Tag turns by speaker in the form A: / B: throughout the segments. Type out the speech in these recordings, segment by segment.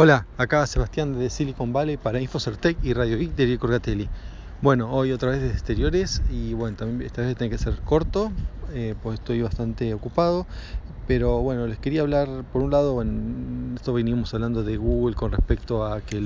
A: Hola, acá Sebastián de Silicon Valley para Infocertec y Radio Geek de Corgatelli. Bueno, hoy otra vez desde exteriores y bueno, también esta vez tiene que ser corto, eh, pues estoy bastante ocupado. Pero bueno, les quería hablar, por un lado, bueno, esto venimos hablando de Google con respecto a que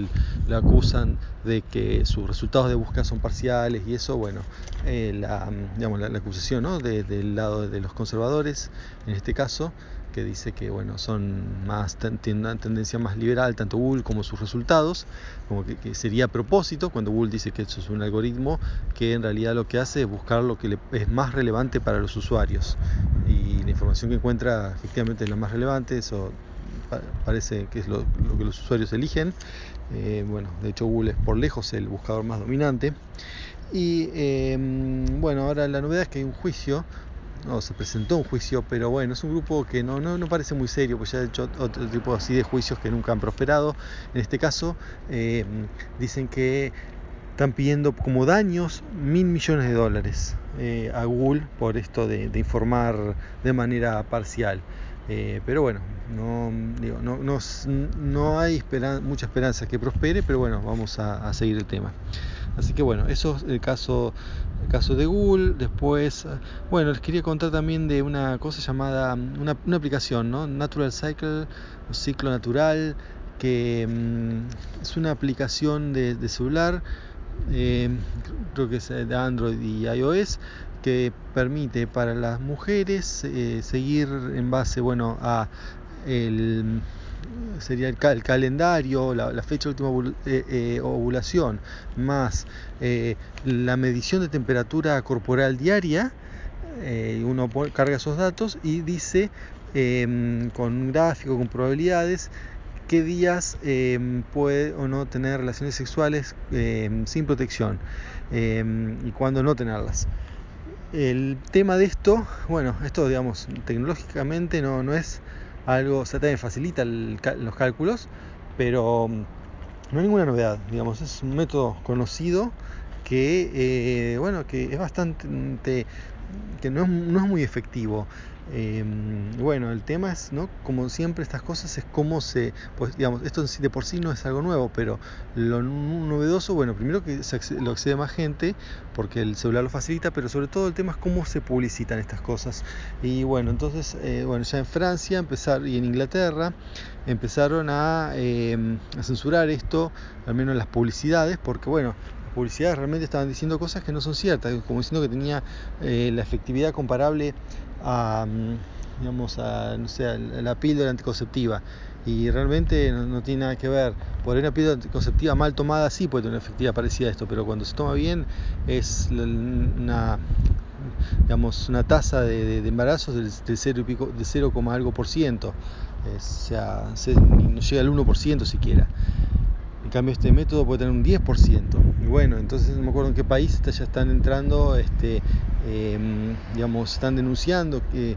A: le acusan de que sus resultados de búsqueda son parciales y eso, bueno, eh, la, digamos, la, acusación ¿no? del lado de los conservadores, en este caso, que dice que bueno son más tienen una tendencia más liberal tanto Google como sus resultados como que, sería a propósito cuando Google dice que eso es un algoritmo que en realidad lo que hace es buscar lo que le, es más relevante para los usuarios y la información que encuentra efectivamente es la más relevante eso parece que es lo, que los usuarios eligen. Eh, bueno de hecho Google es por lejos el buscador más dominante. Y eh, bueno ahora la novedad es que hay un juicio no, se presentó un juicio, pero bueno, es un grupo que no, no, no parece muy serio, pues ya ha hecho otro tipo así de juicios que nunca han prosperado. En este caso, eh, dicen que están pidiendo como daños mil millones de dólares eh, a Google por esto de, informar de manera parcial. Eh, pero bueno, no, digo, no, no, no hay mucha esperanza que prospere, pero bueno, vamos a, seguir el tema. Así que bueno, eso es el caso el caso de Google. Después, bueno, les quería contar también de una cosa llamada, una, aplicación, ¿no? Natural Cycle, ciclo natural, que mm, es una aplicación de, celular, eh, creo que es de Android y iOS, que permite para las mujeres eh, seguir en base, bueno, a el sería el, calendario, la, fecha de última eh, eh, ovulación, más eh, la medición de temperatura corporal diaria, uno carga esos datos y dice em, con un gráfico, con probabilidades, qué días em, puede o no tener relaciones sexuales em, sin protección y cuándo no tenerlas. El tema de esto, bueno, esto digamos, tecnológicamente no, no es algo, o sea, también facilita los cálculos, pero no hay ninguna novedad, digamos, es un método conocido que, eh, bueno, que es bastante, que no es, no es muy efectivo. Em, bueno, el tema es, ¿no? Como siempre estas cosas es cómo se, pues digamos, esto de por sí no es algo nuevo, pero lo novedoso, bueno, primero que lo accede más gente, porque el celular lo facilita, pero sobre todo el tema es cómo se publicitan estas cosas. Y bueno, entonces, eh, bueno, ya en Francia empezar, y en Inglaterra empezaron a, em, a censurar esto, al menos las publicidades, porque bueno, las publicidades realmente estaban diciendo cosas que no son ciertas, como diciendo que tenía eh, la efectividad comparable a, mm, digamos, a, no sé, la píldora anticonceptiva. Y realmente no, tiene nada que ver. Por una píldora anticonceptiva mal tomada sí puede tener una efectividad parecida a esto, pero cuando se toma bien es una digamos una tasa de, de, embarazos del, del 0 pico, de 0, algo por ciento. o sea, no llega al 1% siquiera. Cambio este método puede tener un 10%. Y bueno, entonces no me acuerdo en qué país ya están entrando, este, em, digamos, están denunciando que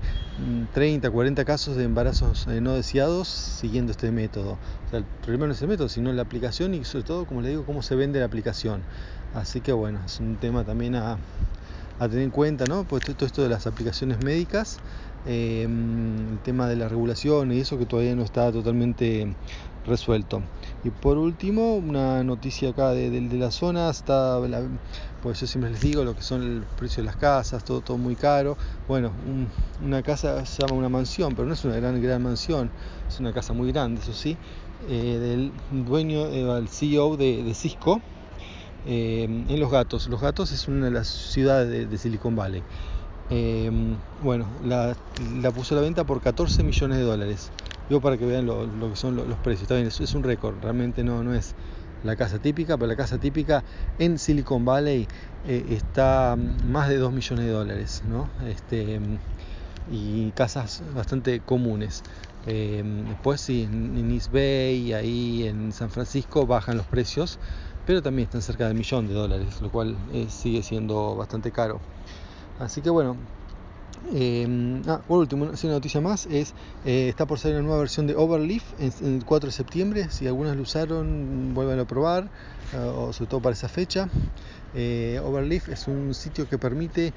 A: 30, mm, 40 casos de embarazos eh, no deseados siguiendo este método. O sea, el problema no es el método, sino la aplicación y sobre todo, como le digo, cómo se vende la aplicación. Así que bueno, es un tema también a, a tener en cuenta, ¿no? Pues todo esto de las aplicaciones médicas, em, el tema de la regulación y eso que todavía no está totalmente resuelto. Y por último, una noticia acá de, la zona, está, pues yo siempre les digo lo que son el precio de las casas, todo, todo muy caro. Bueno, una casa se llama una mansión, pero no es una gran, gran mansión, es una casa muy grande, eso sí, eh, del dueño, eh, el CEO de Cisco eh, en Los Gatos. Los Gatos es una de las ciudades de, Silicon Valley. Eh, bueno, la, la, puso a la venta por 14 millones de dólares. Digo para que vean lo, que son los, precios. Está bien, es, un récord. Realmente no, no es la casa típica, pero la casa típica en Silicon Valley eh, está más de 2 millones de dólares. ¿no? Este, y casas bastante comunes. después sí, en East Bay, ahí en San Francisco bajan los precios pero también están cerca del millón de dólares, lo cual eh, sigue siendo bastante caro. Así que bueno, eh, por último, una noticia más es eh, está por salir una nueva versión de Overleaf en, el 4 de septiembre. Si algunos lo usaron, vuelvan a probar, o sobre todo para esa fecha. Overleaf es un sitio que permite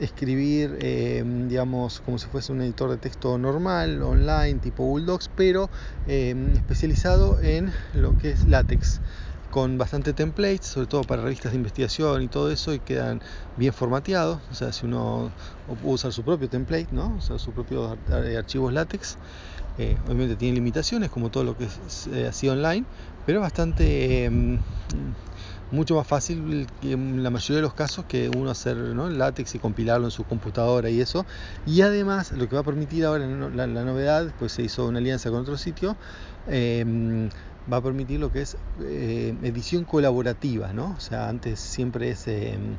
A: escribir, eh, digamos, como si fuese un editor de texto normal, online, tipo Docs, pero eh, especializado en lo que es látex con bastante templates, sobre todo para revistas de investigación y todo eso, y quedan bien formateados. O sea, si uno usar su propio template, ¿no? O sus propios archivos látex. Eh, obviamente tiene limitaciones, como todo lo que es así online, pero bastante em, mucho más fácil en la mayoría de los casos que uno hacer ¿no? látex y compilarlo en su computadora y eso. Y además lo que va a permitir ahora la, novedad, pues se hizo una alianza con otro sitio, em, va a permitir lo que es eh, edición colaborativa, ¿no? O sea, antes siempre es... Em,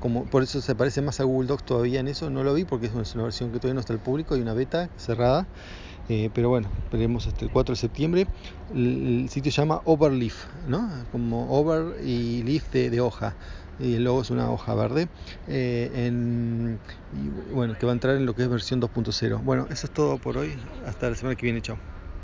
A: por eso se parece más a Google Docs todavía en eso, no lo vi porque es una versión que todavía no está al público, hay una beta cerrada, eh, pero bueno, esperemos hasta el 4 de septiembre. El, sitio se llama Overleaf, ¿no? Como over y leaf de, hoja. Y el logo es una hoja verde. Eh, y bueno, que va a entrar en lo que es versión 2.0. Bueno, eso es todo por hoy. Hasta la semana que viene. Chao.